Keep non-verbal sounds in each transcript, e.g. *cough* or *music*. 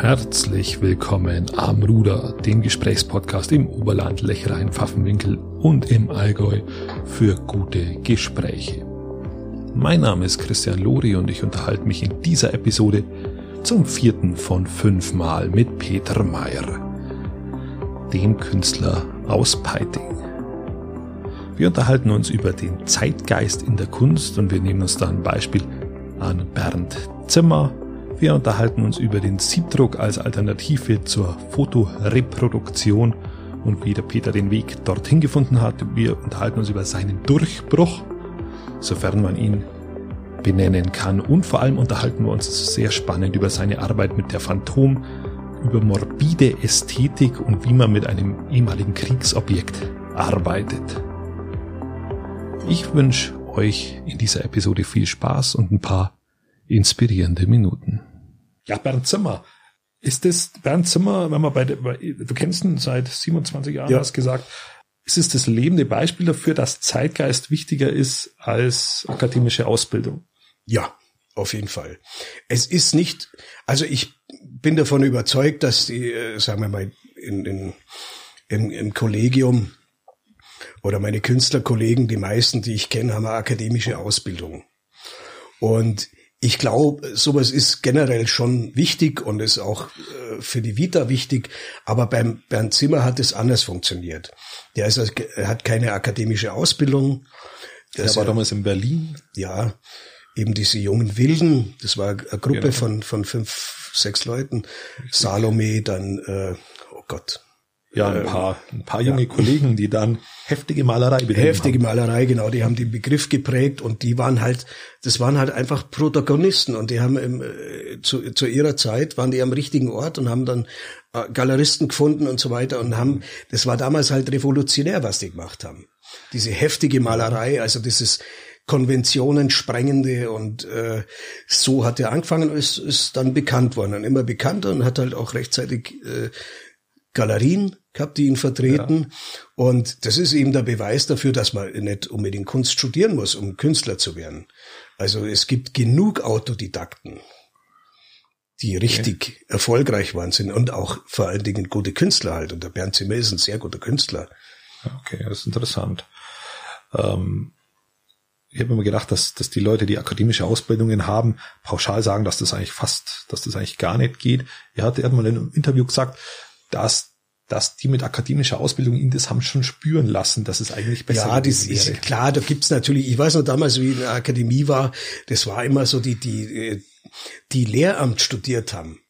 Herzlich willkommen am Ruder, dem Gesprächspodcast im Oberland, Lechrein, Pfaffenwinkel und im Allgäu für gute Gespräche. Mein Name ist Christian Lori und ich unterhalte mich in dieser Episode zum vierten von fünf Mal mit Peter Meyer, dem Künstler aus Peiting. Wir unterhalten uns über den Zeitgeist in der Kunst und wir nehmen uns da ein Beispiel an Bernd Zimmer. Wir unterhalten uns über den Siebdruck als Alternative zur Fotoreproduktion und wie der Peter den Weg dorthin gefunden hat. Wir unterhalten uns über seinen Durchbruch, sofern man ihn benennen kann. Und vor allem unterhalten wir uns sehr spannend über seine Arbeit mit der Phantom, über morbide Ästhetik und wie man mit einem ehemaligen Kriegsobjekt arbeitet. Ich wünsche euch in dieser Episode viel Spaß und ein paar inspirierende Minuten. Ja, Bernd Zimmer. Ist das Bernd Zimmer, wenn man bei, bei du kennst ihn seit 27 Jahren, ja. hast gesagt, ist es das lebende Beispiel dafür, dass Zeitgeist wichtiger ist als akademische Ausbildung? Ja, auf jeden Fall. Es ist nicht, also ich bin davon überzeugt, dass die, äh, sagen wir mal, in, in, im, im Kollegium oder meine Künstlerkollegen, die meisten, die ich kenne, haben eine akademische Ausbildung. Und ich glaube, sowas ist generell schon wichtig und ist auch äh, für die Vita wichtig. Aber beim Bernd Zimmer hat es anders funktioniert. Der ist, er hat keine akademische Ausbildung. Der war damals in Berlin. Ja, eben diese jungen Wilden. Das war eine Gruppe genau. von von fünf, sechs Leuten. Salome, dann äh, oh Gott, ja, ein ähm, paar, ein paar junge ja. Kollegen, die dann heftige Malerei Heftige haben. Malerei, genau, die haben den Begriff geprägt und die waren halt, das waren halt einfach Protagonisten und die haben im, äh, zu, zu ihrer Zeit waren die am richtigen Ort und haben dann äh, Galeristen gefunden und so weiter und haben, das war damals halt revolutionär, was die gemacht haben. Diese heftige Malerei, also dieses Konventionen sprengende und äh, so hat er angefangen und ist, ist dann bekannt worden und immer bekannter und hat halt auch rechtzeitig äh, Galerien gehabt, die ihn vertreten. Ja. Und das ist eben der Beweis dafür, dass man nicht unbedingt Kunst studieren muss, um Künstler zu werden. Also es gibt genug Autodidakten, die richtig okay. erfolgreich waren sind und auch vor allen Dingen gute Künstler halt. Und der Bernd Zimmer ist ein sehr guter Künstler. Okay, das ist interessant. Ähm, ich habe immer gedacht, dass, dass die Leute, die akademische Ausbildungen haben, pauschal sagen, dass das eigentlich fast, dass das eigentlich gar nicht geht. Er hat irgendwann in einem Interview gesagt, dass dass die mit akademischer Ausbildung ihn das haben schon spüren lassen, dass es eigentlich besser ja, das wäre. ist klar, da gibt's natürlich, ich weiß noch damals, wie ich in der Akademie war, das war immer so die, die, die Lehramt studiert haben,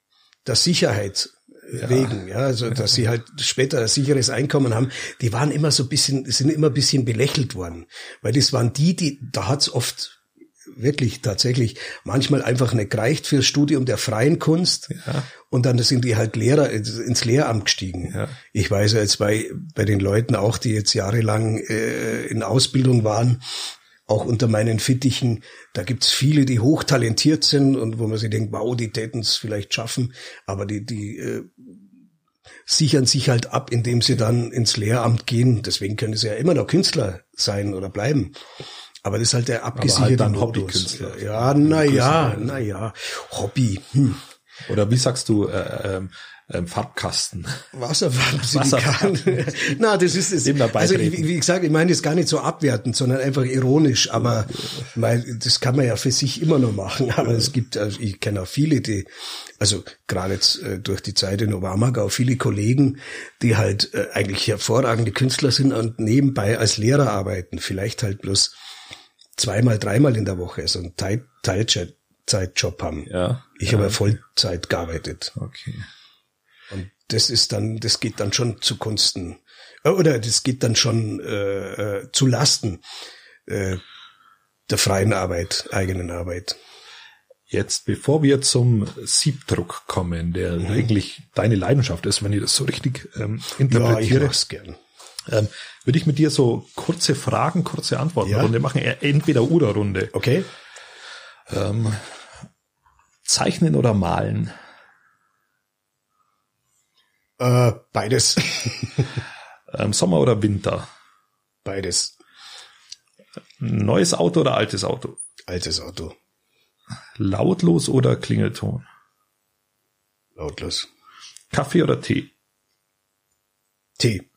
der Sicherheit ja. wegen, ja, also *laughs* dass sie halt später ein sicheres Einkommen haben, die waren immer so ein bisschen, sind immer ein bisschen belächelt worden, weil das waren die, die, da hat's oft wirklich tatsächlich manchmal einfach nicht gereicht fürs Studium der freien Kunst. Ja. Und dann sind die halt Lehrer ins Lehramt gestiegen. Ja. Ich weiß ja jetzt bei, bei den Leuten auch, die jetzt jahrelang äh, in Ausbildung waren, auch unter meinen Fittichen, da gibt's viele, die hochtalentiert sind und wo man sich denkt, wow, die täten es vielleicht schaffen, aber die, die äh, sichern sich halt ab, indem sie dann ins Lehramt gehen. Deswegen können sie ja immer noch Künstler sein oder bleiben. Aber das ist halt der abgesicherte halt Hobbykünstler. Ja, na ja, na ja, Hobby. Hm. Oder wie sagst du, äh, ähm, ähm, Farbkasten. Wasserfarben. *laughs* Na, das ist es. Also wie, wie gesagt, ich meine das gar nicht so abwertend, sondern einfach ironisch. Aber weil, das kann man ja für sich immer noch machen. Aber es gibt, also ich kenne auch viele, die, also gerade jetzt äh, durch die Zeit in auch viele Kollegen, die halt äh, eigentlich hervorragende Künstler sind und nebenbei als Lehrer arbeiten. Vielleicht halt bloß zweimal, dreimal in der Woche so einen Teil Teilzeitjob haben. Ja. Ich ja. habe Vollzeit gearbeitet. Okay. Und das ist dann, das geht dann schon zugunsten äh, oder das geht dann schon äh, äh, zu Lasten äh, der freien Arbeit, eigenen Arbeit. Jetzt, bevor wir zum Siebdruck kommen, der mhm. eigentlich deine Leidenschaft ist, wenn ich das so richtig ähm, interpretiere. Ja, ich gern ähm, würde ich mit dir so kurze Fragen, kurze Antworten ja. Machen, entweder oder Runde. Okay. Ähm, zeichnen oder malen? Äh, beides. *laughs* *laughs* ähm, Sommer oder Winter? Beides. Neues Auto oder altes Auto? Altes Auto. Lautlos oder Klingelton? Lautlos. Kaffee oder Tee? Tee.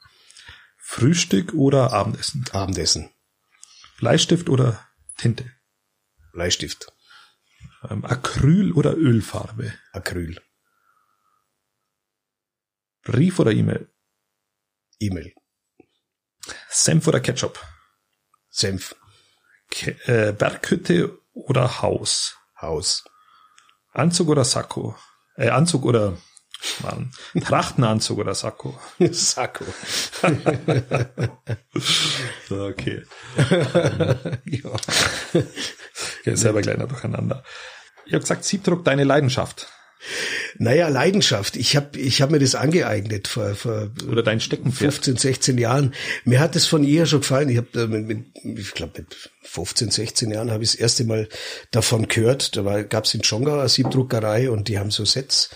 Frühstück oder Abendessen? Abendessen. Bleistift oder Tinte? Bleistift. Ähm, Acryl oder Ölfarbe? Acryl. Brief oder E-Mail? E-Mail. Senf oder Ketchup? Senf. Ke äh, Berghütte oder Haus? Haus. Anzug oder Sakko? Äh, Anzug oder Mann, Trachtenanzug oder Sakko? *laughs* Sakko. *laughs* okay. ja. *laughs* Okay, selber kleiner durcheinander. Ich habe gesagt, Siebdruck, deine Leidenschaft. Naja, Leidenschaft. Ich habe ich hab mir das angeeignet vor, vor Oder dein Steckenpferd. 15, 16 Jahren. Mir hat es von ihr schon gefallen. Ich habe mit, mit, ich glaube mit 15, 16 Jahren habe ich das erste Mal davon gehört. Da gab es in Schongau eine Siebdruckerei und die haben so Sets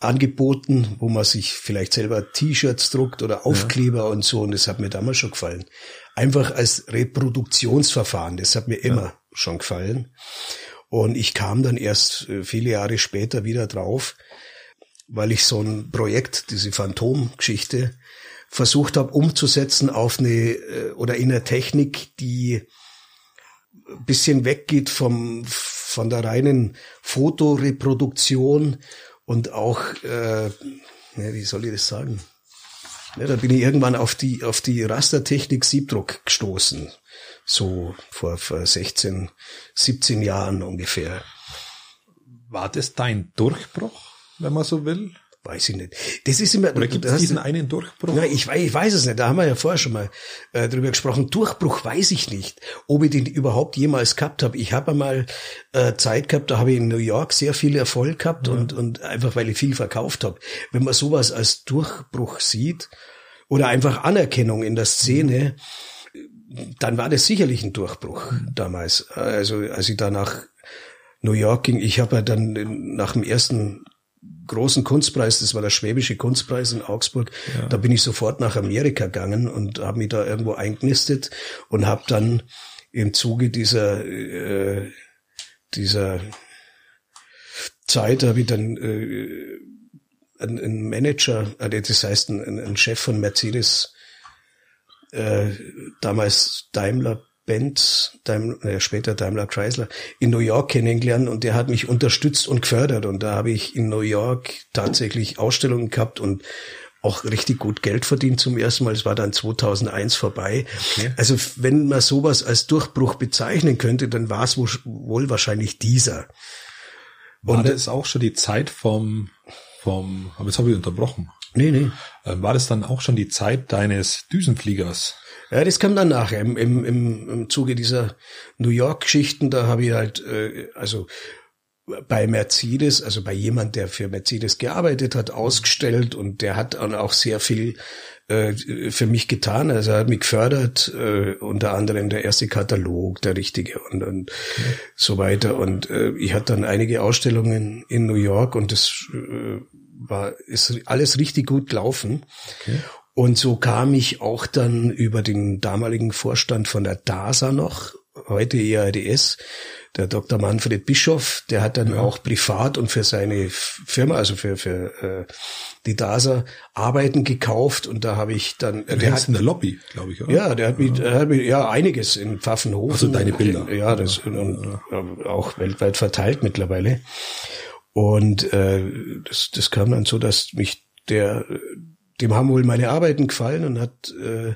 angeboten, wo man sich vielleicht selber T-Shirts druckt oder Aufkleber ja. und so. Und das hat mir damals schon gefallen. Einfach als Reproduktionsverfahren. Das hat mir immer ja. schon gefallen. Und ich kam dann erst äh, viele Jahre später wieder drauf, weil ich so ein Projekt, diese Phantomgeschichte, versucht habe umzusetzen auf eine äh, oder in eine Technik, die ein bisschen weggeht vom von der reinen Fotoreproduktion und auch äh, wie soll ich das sagen? Ja, da bin ich irgendwann auf die auf die Rastertechnik Siebdruck gestoßen so vor, vor 16, 17 Jahren ungefähr. War das dein Durchbruch, wenn man so will? Weiß ich nicht. Das ist immer. Oder gibt es diesen einen Durchbruch? Ja, ich, weiß, ich weiß es nicht. Da haben wir ja vorher schon mal äh, drüber gesprochen. Durchbruch weiß ich nicht, ob ich den überhaupt jemals gehabt habe. Ich habe einmal äh, Zeit gehabt, da habe ich in New York sehr viel Erfolg gehabt ja. und, und einfach weil ich viel verkauft habe. Wenn man sowas als Durchbruch sieht oder einfach Anerkennung in der Szene, mhm dann war das sicherlich ein Durchbruch damals. Also als ich da nach New York ging, ich habe ja dann nach dem ersten großen Kunstpreis, das war der Schwäbische Kunstpreis in Augsburg, ja. da bin ich sofort nach Amerika gegangen und habe mich da irgendwo eingenistet und habe dann im Zuge dieser äh, dieser Zeit habe ich dann äh, einen, Manager, äh, das heißt einen, einen Chef von Mercedes äh, damals Daimler Benz, Daimler, äh, später Daimler Chrysler, in New York kennengelernt und der hat mich unterstützt und gefördert und da habe ich in New York tatsächlich Ausstellungen gehabt und auch richtig gut Geld verdient zum ersten Mal. Es war dann 2001 vorbei. Okay. Also wenn man sowas als Durchbruch bezeichnen könnte, dann war es wohl wahrscheinlich dieser. War und das auch schon die Zeit vom, vom, aber jetzt habe ich unterbrochen. Nee, nee. Ähm, war das dann auch schon die Zeit deines Düsenfliegers? Ja, das kam dann nachher. Im, im, im, im Zuge dieser New York-Geschichten, da habe ich halt, äh, also bei Mercedes, also bei jemand, der für Mercedes gearbeitet hat, ausgestellt und der hat dann auch sehr viel äh, für mich getan. Also er hat mich gefördert, äh, unter anderem der erste Katalog, der richtige und, und okay. so weiter. Und äh, ich hatte dann einige Ausstellungen in New York und das äh, war, ist alles richtig gut gelaufen. Okay. Und so kam ich auch dann über den damaligen Vorstand von der DASA noch, heute ERDS, der Dr. Manfred Bischof, der hat dann ja. auch privat und für seine Firma, also für, für äh, die DASA, Arbeiten gekauft und da habe ich dann... Der, der hat in der Lobby, glaube ich, oder? Ja, der hat, ja. Mich, der hat mich, ja einiges in Pfaffenhofen. Also deine Bilder. Ja, das ja. Und, ja. auch weltweit verteilt mittlerweile. Und äh, das, das kam dann so, dass mich der, dem haben wohl meine Arbeiten gefallen und hat äh,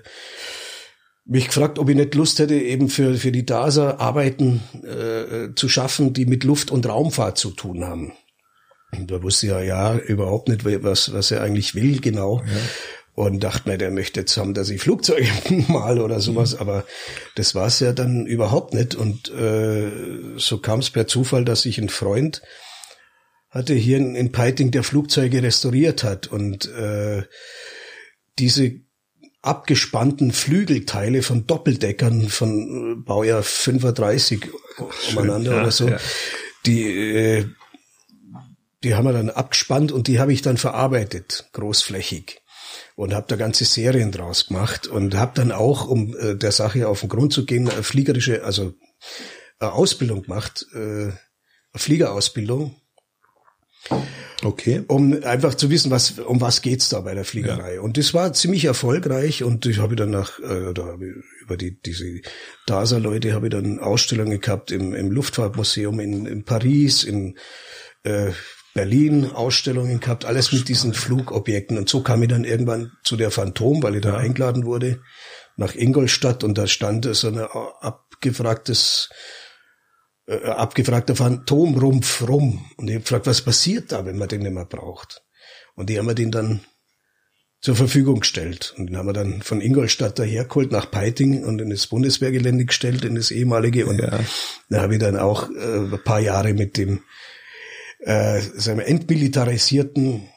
mich gefragt, ob ich nicht Lust hätte, eben für, für die DASA Arbeiten äh, zu schaffen, die mit Luft- und Raumfahrt zu tun haben. Und da wusste ich ja, ja überhaupt nicht, was, was er eigentlich will, genau. Ja. Und dachte mir, der möchte jetzt haben, dass ich Flugzeuge *laughs* mal oder sowas, mhm. aber das war es ja dann überhaupt nicht. Und äh, so kam es per Zufall, dass ich einen Freund hatte hier in, in Peiting, der Flugzeuge restauriert hat und äh, diese abgespannten Flügelteile von Doppeldeckern von Baujahr 35 umeinander ja, oder so, ja. die äh, die haben wir dann abgespannt und die habe ich dann verarbeitet, großflächig und habe da ganze Serien draus gemacht und habe dann auch, um äh, der Sache auf den Grund zu gehen, eine fliegerische, also eine Ausbildung gemacht, äh, eine Fliegerausbildung Okay. Um einfach zu wissen, was, um was geht's da bei der Fliegerei. Ja. Und das war ziemlich erfolgreich und ich habe dann nach, äh, da habe ich über die, diese DASA-Leute habe ich dann Ausstellungen gehabt im, im Luftfahrtmuseum in, in Paris, in äh, Berlin Ausstellungen gehabt, alles mit diesen Flugobjekten. Und so kam ich dann irgendwann zu der Phantom, weil ich da eingeladen wurde, nach Ingolstadt und da stand so ein abgefragtes äh, abgefragter Phantomrumpf rum. Und ich habe gefragt, was passiert da, wenn man den nicht mehr braucht? Und die haben mir den dann zur Verfügung gestellt. Und den haben wir dann von Ingolstadt dahergeholt nach Peiting und in das Bundeswehrgelände gestellt, in das ehemalige. Und ja. da habe ich dann auch äh, ein paar Jahre mit dem äh, seinem entmilitarisierten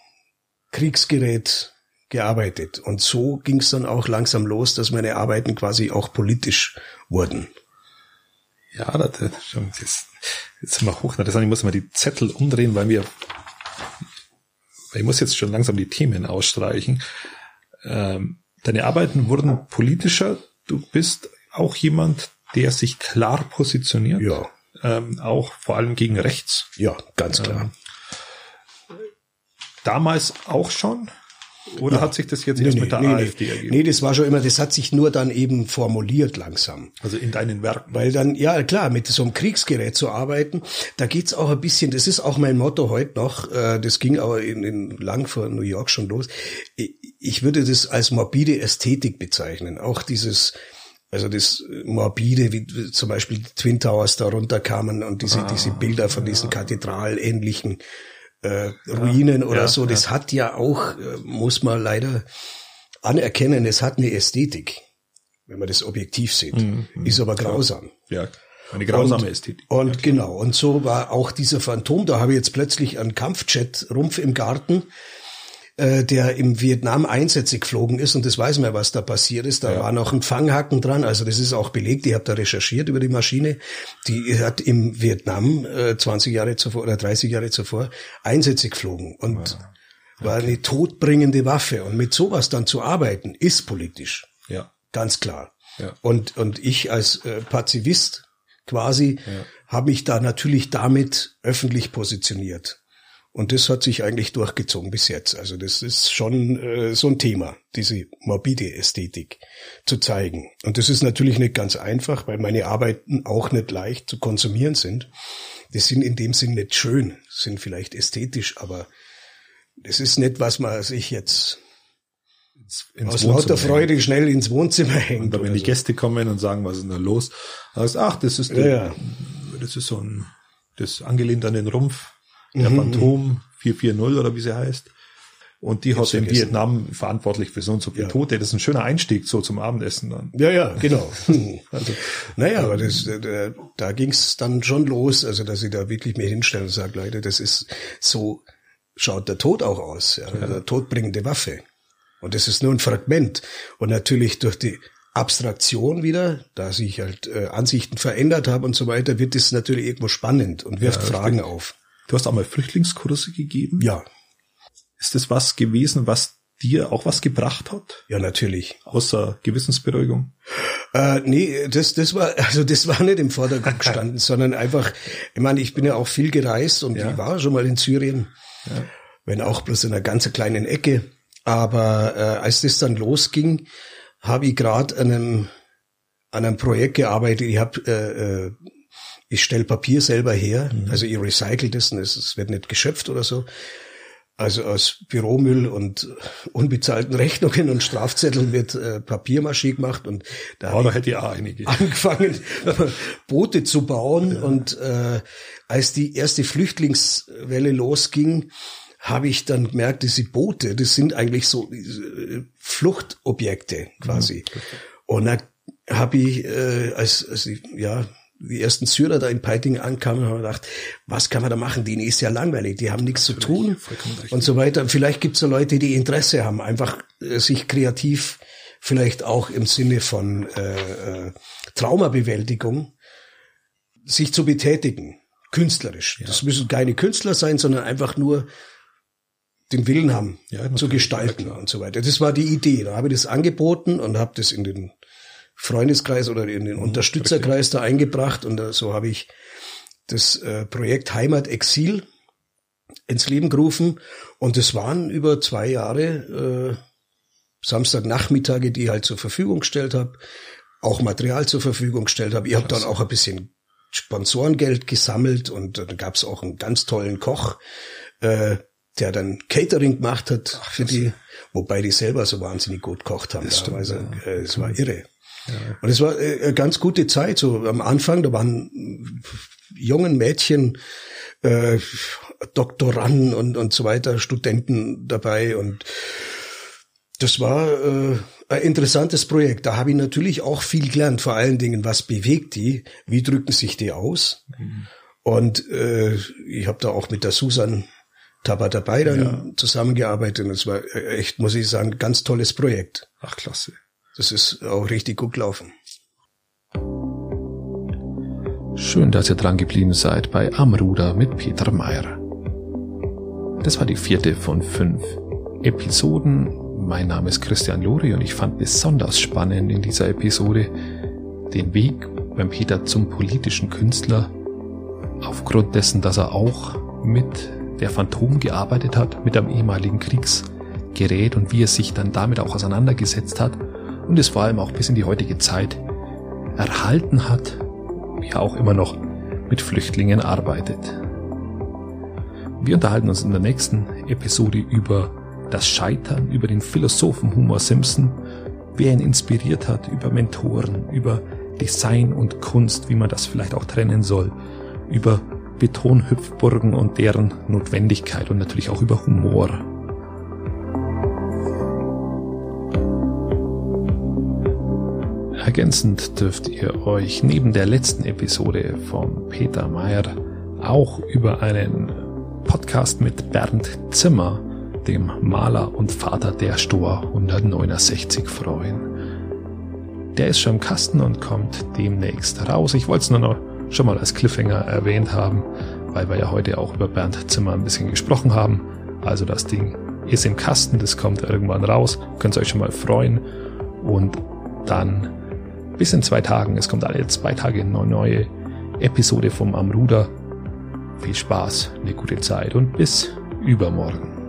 Kriegsgerät gearbeitet. Und so ging es dann auch langsam los, dass meine Arbeiten quasi auch politisch wurden. Ja, das, das, jetzt, jetzt sind wir hoch. Das heißt, ich muss mal die Zettel umdrehen, weil wir, ich muss jetzt schon langsam die Themen ausstreichen. Ähm, deine Arbeiten wurden politischer. Du bist auch jemand, der sich klar positioniert. Ja. Ähm, auch vor allem gegen rechts. Ja, ganz klar. Ähm, damals auch schon? Oder ja. hat sich das jetzt nee, erst nee, mit der nee, AfD ergeben? Nee, das war schon immer, das hat sich nur dann eben formuliert langsam. Also in deinen Werken. Weil dann, ja klar, mit so einem Kriegsgerät zu arbeiten, da geht's auch ein bisschen, das ist auch mein Motto heute noch, äh, das ging aber in, in lang vor New York schon los. Ich würde das als morbide Ästhetik bezeichnen. Auch dieses, also das morbide, wie zum Beispiel die Twin Towers da runterkamen und diese, ah, diese Bilder von diesen ja. kathedralähnlichen äh, Ruinen ja, oder ja, so, das ja. hat ja auch, äh, muss man leider anerkennen, es hat eine Ästhetik, wenn man das objektiv sieht. Mhm, mhm. ist aber grausam. Ja, eine grausame und, Ästhetik. Und genau, und so war auch dieser Phantom, da habe ich jetzt plötzlich einen Kampfjet-Rumpf im Garten, äh, der im Vietnam Einsätze geflogen ist und das weiß man, was da passiert ist. Da ja. war noch ein Fanghaken dran, also das ist auch belegt. Ich habe da recherchiert über die Maschine. Die hat im Vietnam äh, 20 Jahre zuvor oder 30 Jahre zuvor Einsätze geflogen und ja. okay. war eine todbringende Waffe. Und mit sowas dann zu arbeiten, ist politisch. Ja. Ganz klar. Ja. Und, und ich als äh, Pazifist quasi ja. habe mich da natürlich damit öffentlich positioniert. Und das hat sich eigentlich durchgezogen bis jetzt. Also das ist schon äh, so ein Thema, diese morbide Ästhetik zu zeigen. Und das ist natürlich nicht ganz einfach, weil meine Arbeiten auch nicht leicht zu konsumieren sind. Die sind in dem Sinn nicht schön, sind vielleicht ästhetisch, aber das ist nicht, was man sich jetzt aus lauter Freude hängen. schnell ins Wohnzimmer hängt. Und wenn die so. Gäste kommen und sagen, was ist denn da los? Heißt, ach, das ist, der, ja. das ist so ein, das angelehnt an den Rumpf der mhm. Phantom 440 oder wie sie heißt. Und die hat in Vietnam verantwortlich für so und so viele ja. Tote. Das ist ein schöner Einstieg so zum Abendessen dann. Ja, ja, genau. *laughs* also, naja, aber das, äh, da, da ging es dann schon los, also dass ich da wirklich mir hinstelle und sage, Leute, das ist so, schaut der Tod auch aus, ja, ja. der todbringende Waffe. Und das ist nur ein Fragment. Und natürlich durch die Abstraktion wieder, da sich halt äh, Ansichten verändert haben und so weiter, wird es natürlich irgendwo spannend und wirft ja, Fragen stimmt. auf. Du hast auch mal Flüchtlingskurse gegeben. Ja. Ist das was gewesen, was dir auch was gebracht hat? Ja, natürlich. Außer Gewissensberuhigung? Äh, nee, das, das war, also das war nicht im Vordergrund gestanden, *laughs* sondern einfach, ich meine, ich bin ja auch viel gereist und ja. ich war schon mal in Syrien, ja. wenn auch bloß in einer ganz kleinen Ecke. Aber äh, als das dann losging, habe ich gerade an einem, an einem Projekt gearbeitet. Ich habe äh, äh, ich stelle Papier selber her, mhm. also ich recycle das, es wird nicht geschöpft oder so. Also aus Büromüll und unbezahlten *laughs* Rechnungen und Strafzetteln wird äh, Papiermaschine gemacht und da, oh, hätte ich auch einige. *laughs* angefangen, Boote zu bauen ja. und äh, als die erste Flüchtlingswelle losging, habe ich dann gemerkt, diese Boote, das sind eigentlich so äh, Fluchtobjekte quasi. Mhm. Und da habe ich, äh, als, als ich, ja, die ersten Syrer da in Peiting ankamen, haben wir gedacht, was kann man da machen? Denen ist ja langweilig, die haben nichts zu tun und so weiter. Vielleicht gibt es ja Leute, die Interesse haben, einfach äh, sich kreativ, vielleicht auch im Sinne von äh, äh, Traumabewältigung, sich zu betätigen, künstlerisch. Ja. Das müssen keine Künstler sein, sondern einfach nur den Willen haben, ja, zu gestalten und so weiter. Das war die Idee. Da habe ich das angeboten und habe das in den Freundeskreis oder in den mhm, Unterstützerkreis da eingebracht und so habe ich das äh, Projekt Heimat Exil ins Leben gerufen. Und es waren über zwei Jahre äh, Samstagnachmittage, die ich halt zur Verfügung gestellt habe, auch Material zur Verfügung gestellt habe. Ich habe dann auch ein bisschen Sponsorengeld gesammelt und dann gab es auch einen ganz tollen Koch, äh, der dann Catering gemacht hat Ach, für die, wobei die selber so wahnsinnig gut gekocht haben. Stimmt, also, ja. äh, es war irre. Ja. Und es war äh, eine ganz gute Zeit. So am Anfang, da waren jungen Mädchen, äh, Doktoranden und, und so weiter, Studenten dabei und das war äh, ein interessantes Projekt. Da habe ich natürlich auch viel gelernt, vor allen Dingen, was bewegt die, wie drücken sich die aus. Mhm. Und äh, ich habe da auch mit der Susan Taba dabei dann ja. zusammengearbeitet und es war echt, muss ich sagen, ganz tolles Projekt. Ach, klasse. Das ist auch richtig gut gelaufen. Schön, dass ihr dran geblieben seid bei Amruder mit Peter Meyer. Das war die vierte von fünf Episoden mein Name ist Christian Lori und ich fand besonders spannend in dieser Episode den Weg beim Peter zum politischen Künstler, aufgrund dessen, dass er auch mit der Phantom gearbeitet hat, mit einem ehemaligen Kriegsgerät und wie er sich dann damit auch auseinandergesetzt hat und es vor allem auch bis in die heutige Zeit erhalten hat, wie er auch immer noch mit Flüchtlingen arbeitet. Wir unterhalten uns in der nächsten Episode über das Scheitern, über den Philosophen Homer Simpson, wer ihn inspiriert hat, über Mentoren, über Design und Kunst, wie man das vielleicht auch trennen soll, über Betonhüpfburgen und deren Notwendigkeit und natürlich auch über Humor. Ergänzend dürft ihr euch neben der letzten Episode von Peter Meyer auch über einen Podcast mit Bernd Zimmer dem Maler und Vater der Stor 169 freuen. Der ist schon im Kasten und kommt demnächst raus. Ich wollte es nur noch schon mal als Cliffhanger erwähnt haben, weil wir ja heute auch über Bernd Zimmer ein bisschen gesprochen haben. Also das Ding ist im Kasten, das kommt irgendwann raus. Könnt ihr euch schon mal freuen. Und dann bis in zwei Tagen, es kommt alle zwei Tage eine neue Episode vom Amruder. Viel Spaß, eine gute Zeit und bis übermorgen.